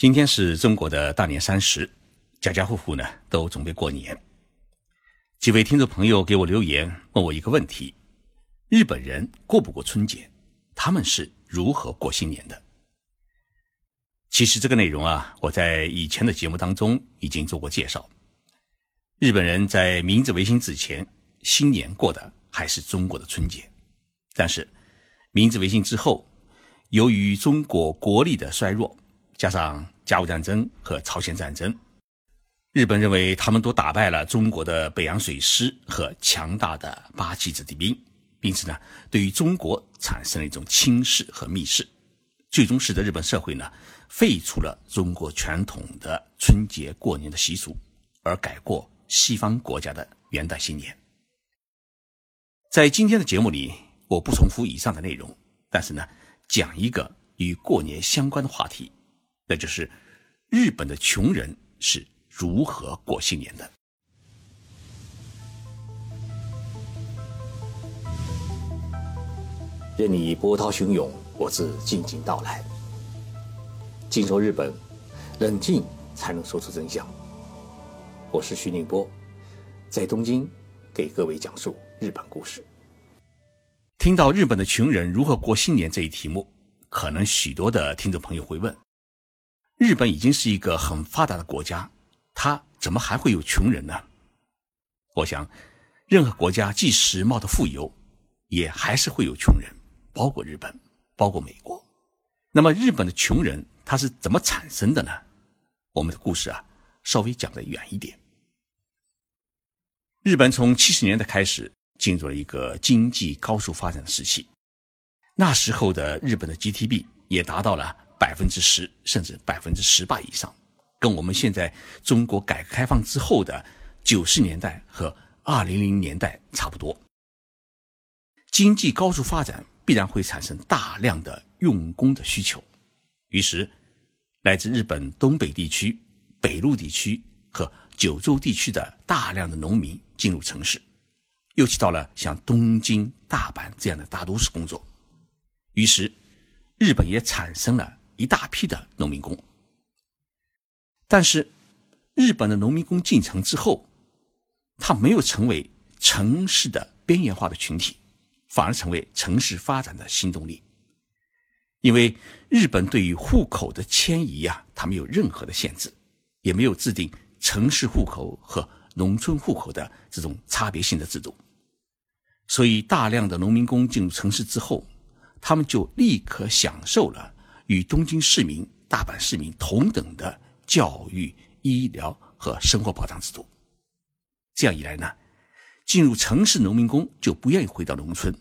今天是中国的大年三十，家家户户呢都准备过年。几位听众朋友给我留言问我一个问题：日本人过不过春节？他们是如何过新年的？其实这个内容啊，我在以前的节目当中已经做过介绍。日本人在明治维新之前，新年过的还是中国的春节，但是明治维新之后，由于中国国力的衰弱。加上甲午战争和朝鲜战争，日本认为他们都打败了中国的北洋水师和强大的八旗子弟兵，因此呢，对于中国产生了一种轻视和蔑视，最终使得日本社会呢废除了中国传统的春节过年的习俗，而改过西方国家的元旦新年。在今天的节目里，我不重复以上的内容，但是呢，讲一个与过年相关的话题。那就是日本的穷人是如何过新年的。任你波涛汹涌，我自静静到来。静说日本，冷静才能说出真相。我是徐宁波，在东京给各位讲述日本故事。听到日本的穷人如何过新年这一题目，可能许多的听众朋友会问。日本已经是一个很发达的国家，它怎么还会有穷人呢？我想，任何国家既时髦的富有，也还是会有穷人，包括日本，包括美国。那么，日本的穷人他是怎么产生的呢？我们的故事啊，稍微讲的远一点。日本从七十年代开始进入了一个经济高速发展的时期，那时候的日本的 GDP 也达到了。百分之十甚至百分之十八以上，跟我们现在中国改革开放之后的九十年代和二零零年代差不多。经济高速发展必然会产生大量的用工的需求，于是来自日本东北地区、北陆地区和九州地区的大量的农民进入城市，尤其到了像东京、大阪这样的大都市工作，于是日本也产生了。一大批的农民工，但是日本的农民工进城之后，他没有成为城市的边缘化的群体，反而成为城市发展的新动力。因为日本对于户口的迁移呀，它没有任何的限制，也没有制定城市户口和农村户口的这种差别性的制度，所以大量的农民工进入城市之后，他们就立刻享受了。与东京市民、大阪市民同等的教育、医疗和生活保障制度。这样一来呢，进入城市农民工就不愿意回到农村，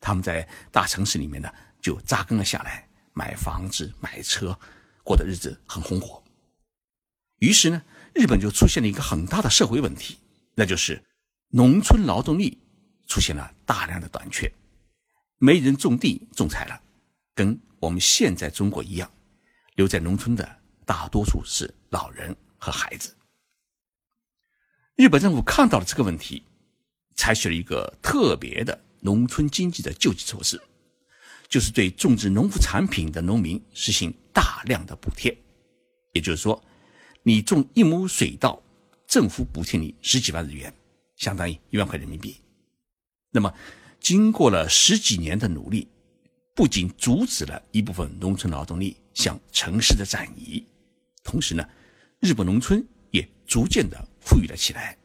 他们在大城市里面呢就扎根了下来，买房子、买车，过的日子很红火。于是呢，日本就出现了一个很大的社会问题，那就是农村劳动力出现了大量的短缺，没人种地种菜了，跟。我们现在中国一样，留在农村的大多数是老人和孩子。日本政府看到了这个问题，采取了一个特别的农村经济的救济措施，就是对种植农副产品的农民实行大量的补贴。也就是说，你种一亩水稻，政府补贴你十几万日元，相当于一万块人民币。那么，经过了十几年的努力。不仅阻止了一部分农村劳动力向城市的转移，同时呢，日本农村也逐渐的富裕了起来，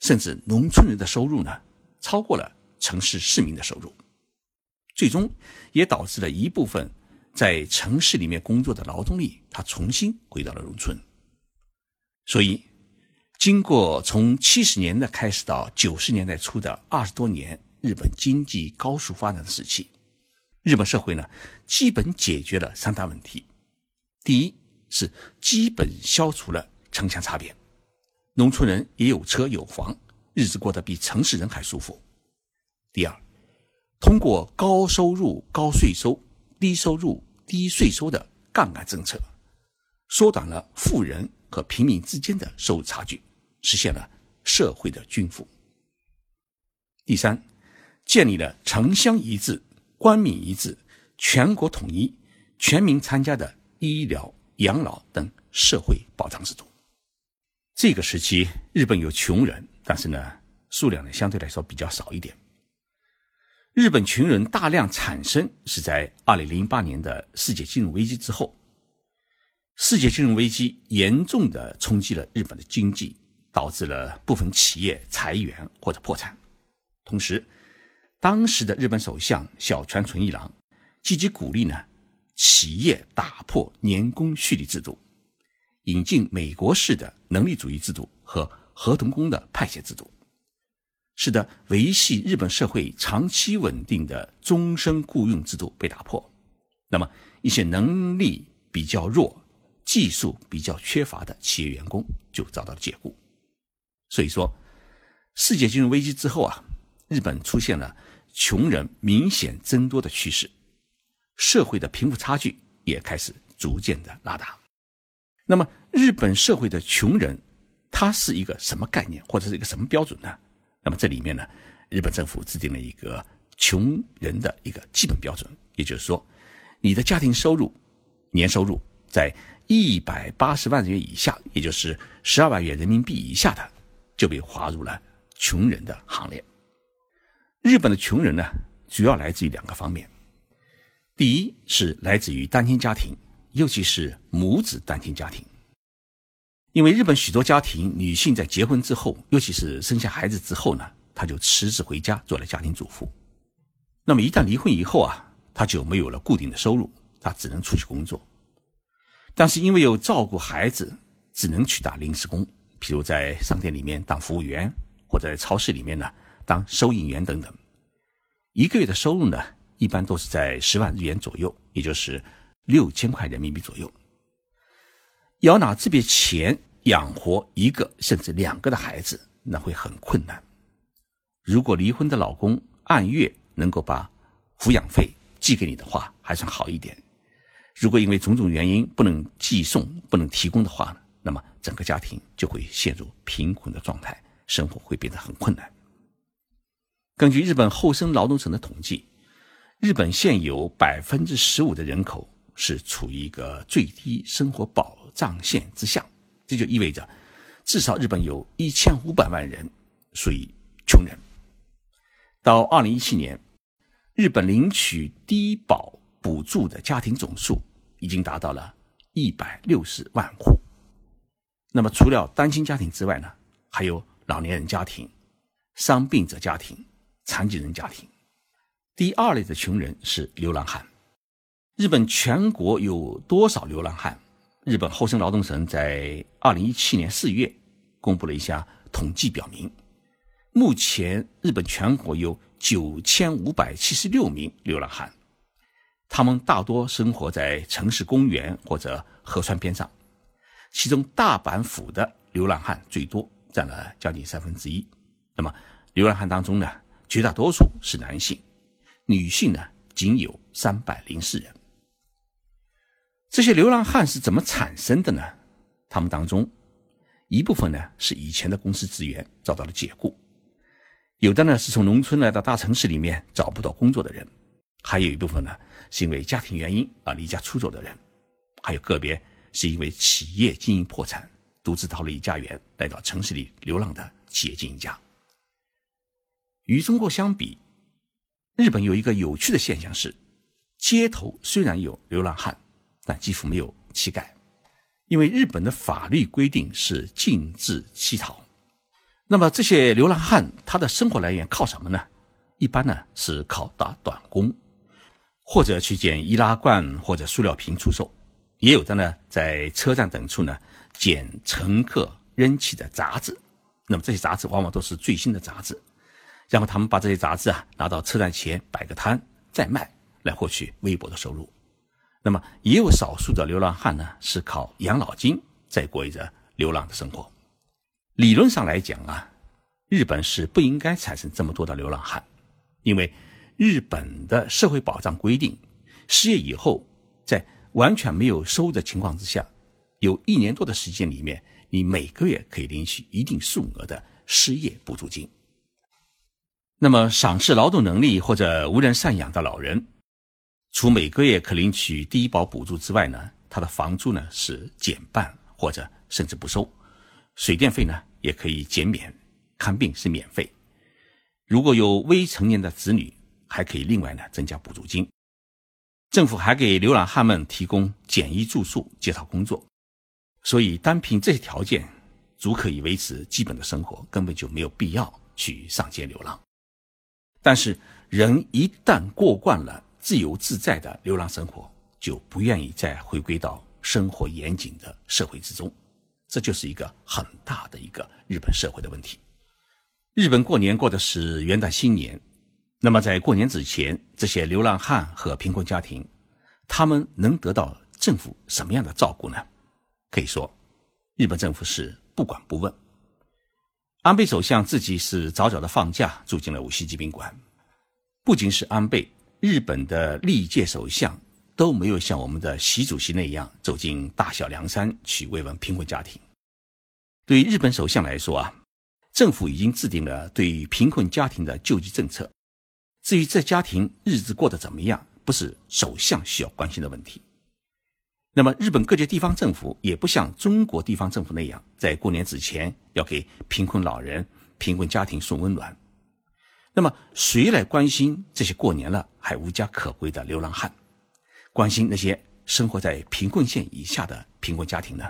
甚至农村人的收入呢超过了城市市民的收入，最终也导致了一部分在城市里面工作的劳动力他重新回到了农村。所以，经过从七十年代开始到九十年代初的二十多年日本经济高速发展的时期。日本社会呢，基本解决了三大问题：第一是基本消除了城乡差别，农村人也有车有房，日子过得比城市人还舒服；第二，通过高收入高税收、低收入低税收的杠杆政策，缩短了富人和平民之间的收入差距，实现了社会的均富；第三，建立了城乡一致。官民一致、全国统一、全民参加的医疗、养老等社会保障制度。这个时期，日本有穷人，但是呢，数量呢相对来说比较少一点。日本穷人大量产生是在二零零八年的世界金融危机之后。世界金融危机严重的冲击了日本的经济，导致了部分企业裁员或者破产。同时，当时的日本首相小泉纯一郎积极鼓励呢企业打破年功序列制度，引进美国式的能力主义制度和合同工的派遣制度，使得维系日本社会长期稳定的终身雇佣制度被打破。那么，一些能力比较弱。技术比较缺乏的企业员工就遭到了解雇，所以说，世界金融危机之后啊，日本出现了穷人明显增多的趋势，社会的贫富差距也开始逐渐的拉大。那么，日本社会的穷人，他是一个什么概念，或者是一个什么标准呢？那么这里面呢，日本政府制定了一个穷人的一个基本标准，也就是说，你的家庭收入年收入在。一百八十万元以下，也就是十二万元人民币以下的，就被划入了穷人的行列。日本的穷人呢，主要来自于两个方面：第一是来自于单亲家庭，尤其是母子单亲家庭。因为日本许多家庭，女性在结婚之后，尤其是生下孩子之后呢，她就辞职回家做了家庭主妇。那么一旦离婚以后啊，她就没有了固定的收入，她只能出去工作。但是因为有照顾孩子，只能去打临时工，譬如在商店里面当服务员，或者在超市里面呢当收银员等等。一个月的收入呢，一般都是在十万日元左右，也就是六千块人民币左右。要拿这笔钱养活一个甚至两个的孩子，那会很困难。如果离婚的老公按月能够把抚养费寄给你的话，还算好一点。如果因为种种原因不能寄送、不能提供的话，那么整个家庭就会陷入贫困的状态，生活会变得很困难。根据日本厚生劳动省的统计，日本现有百分之十五的人口是处于一个最低生活保障线之下，这就意味着至少日本有一千五百万人属于穷人。到二零一七年，日本领取低保补助的家庭总数。已经达到了一百六十万户。那么，除了单亲家庭之外呢，还有老年人家庭、伤病者家庭、残疾人家庭。第二类的穷人是流浪汉。日本全国有多少流浪汉？日本厚生劳动省在二零一七年四月公布了一项统计，表明，目前日本全国有九千五百七十六名流浪汉。他们大多生活在城市公园或者河川边上，其中大阪府的流浪汉最多，占了将近三分之一。那么，流浪汉当中呢，绝大多数是男性，女性呢仅有三百零四人。这些流浪汉是怎么产生的呢？他们当中一部分呢是以前的公司职员遭到了解雇，有的呢是从农村来到大城市里面找不到工作的人。还有一部分呢，是因为家庭原因而离家出走的人，还有个别是因为企业经营破产，独自逃离家园来到城市里流浪的企业经营家。与中国相比，日本有一个有趣的现象是，街头虽然有流浪汉，但几乎没有乞丐，因为日本的法律规定是禁止乞讨。那么这些流浪汉他的生活来源靠什么呢？一般呢是靠打短工。或者去捡易拉罐或者塑料瓶出售，也有的呢在车站等处呢捡乘客扔弃的杂志。那么这些杂志往往都是最新的杂志，然后他们把这些杂志啊拿到车站前摆个摊再卖，来获取微薄的收入。那么也有少数的流浪汉呢是靠养老金在过一着流浪的生活。理论上来讲啊，日本是不应该产生这么多的流浪汉，因为。日本的社会保障规定，失业以后，在完全没有收入的情况之下，有一年多的时间里面，你每个月可以领取一定数额的失业补助金。那么，赏识劳动能力或者无人赡养的老人，除每个月可领取低保补助之外呢，他的房租呢是减半或者甚至不收，水电费呢也可以减免，看病是免费。如果有未成年的子女，还可以另外呢增加补助金。政府还给流浪汉们提供简易住宿、介绍工作，所以单凭这些条件，足可以维持基本的生活，根本就没有必要去上街流浪。但是，人一旦过惯了自由自在的流浪生活，就不愿意再回归到生活严谨的社会之中，这就是一个很大的一个日本社会的问题。日本过年过的是元旦新年。那么，在过年之前，这些流浪汉和贫困家庭，他们能得到政府什么样的照顾呢？可以说，日本政府是不管不问。安倍首相自己是早早的放假，住进了五星级宾馆。不仅是安倍，日本的历届首相都没有像我们的习主席那样走进大小凉山去慰问贫困家庭。对于日本首相来说啊，政府已经制定了对于贫困家庭的救济政策。至于这家庭日子过得怎么样，不是首相需要关心的问题。那么，日本各界地方政府也不像中国地方政府那样，在过年之前要给贫困老人、贫困家庭送温暖。那么，谁来关心这些过年了还无家可归的流浪汉，关心那些生活在贫困线以下的贫困家庭呢？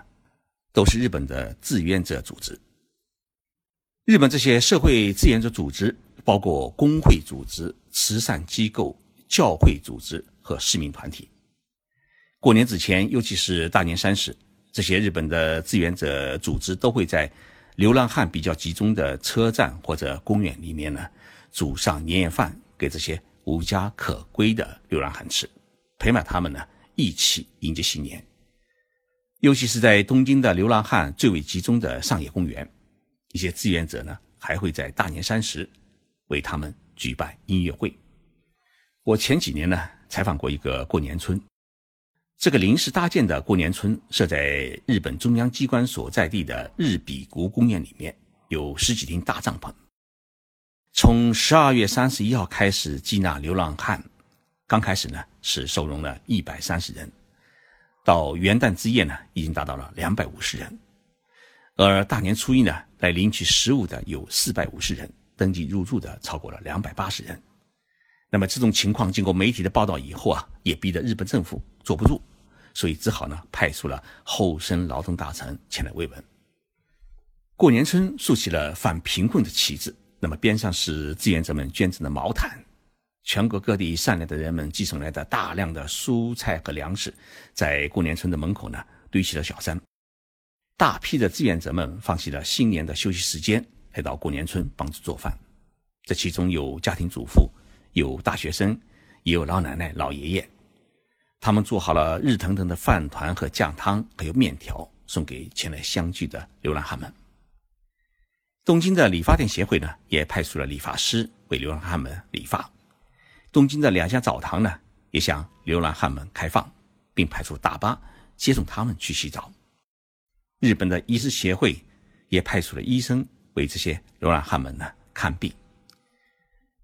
都是日本的志愿者组织。日本这些社会志愿者组织。包括工会组织、慈善机构、教会组织和市民团体。过年之前，尤其是大年三十，这些日本的志愿者组织都会在流浪汉比较集中的车站或者公园里面呢，煮上年夜饭给这些无家可归的流浪汉吃，陪伴他们呢一起迎接新年。尤其是在东京的流浪汉最为集中的上野公园，一些志愿者呢还会在大年三十。为他们举办音乐会。我前几年呢采访过一个过年村，这个临时搭建的过年村设在日本中央机关所在地的日比谷公园里面，有十几顶大帐篷。从十二月三十一号开始接纳流浪汉，刚开始呢是收容了一百三十人，到元旦之夜呢已经达到了两百五十人，而大年初一呢来领取食物的有四百五十人。登记入住的超过了两百八十人，那么这种情况经过媒体的报道以后啊，也逼得日本政府坐不住，所以只好呢派出了后生劳动大臣前来慰问。过年村竖起了反贫困的旗帜，那么边上是志愿者们捐赠的毛毯，全国各地善良的人们寄送来的大量的蔬菜和粮食，在过年村的门口呢堆起了小山，大批的志愿者们放弃了新年的休息时间。来到过年村帮助做饭，这其中有家庭主妇，有大学生，也有老奶奶、老爷爷。他们做好了热腾腾的饭团和酱汤，还有面条，送给前来相聚的流浪汉们。东京的理发店协会呢，也派出了理发师为流浪汉们理发。东京的两家澡堂呢，也向流浪汉们开放，并派出大巴接送他们去洗澡。日本的医师协会也派出了医生。为这些流浪汉们呢看病，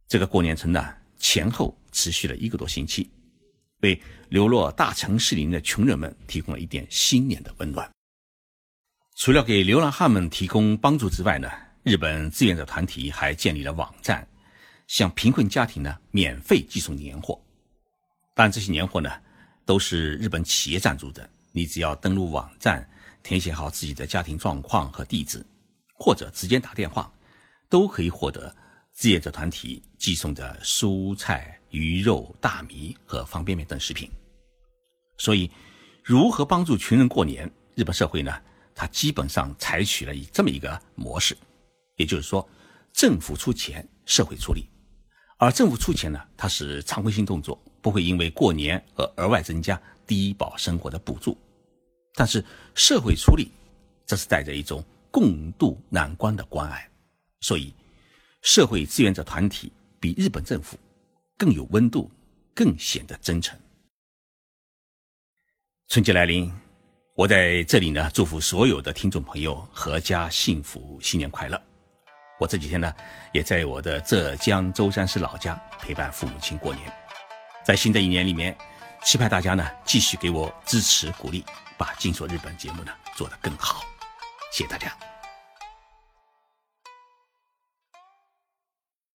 这个过年村呢前后持续了一个多星期，为流落大城市里的穷人们提供了一点新年的温暖。除了给流浪汉们提供帮助之外呢，日本志愿者团体还建立了网站，向贫困家庭呢免费寄送年货。但，这些年货呢都是日本企业赞助的，你只要登录网站，填写好自己的家庭状况和地址。或者直接打电话，都可以获得志愿者团体寄送的蔬菜、鱼肉、大米和方便面等食品。所以，如何帮助穷人过年？日本社会呢，它基本上采取了以这么一个模式，也就是说，政府出钱，社会出力。而政府出钱呢，它是常规性动作，不会因为过年而额外增加低保生活的补助。但是社会出力，这是带着一种。共度难关的关爱，所以社会志愿者团体比日本政府更有温度，更显得真诚。春节来临，我在这里呢，祝福所有的听众朋友阖家幸福，新年快乐。我这几天呢，也在我的浙江舟山市老家陪伴父母亲过年。在新的一年里面，期盼大家呢继续给我支持鼓励，把《静说日本》节目呢做得更好。谢谢大家。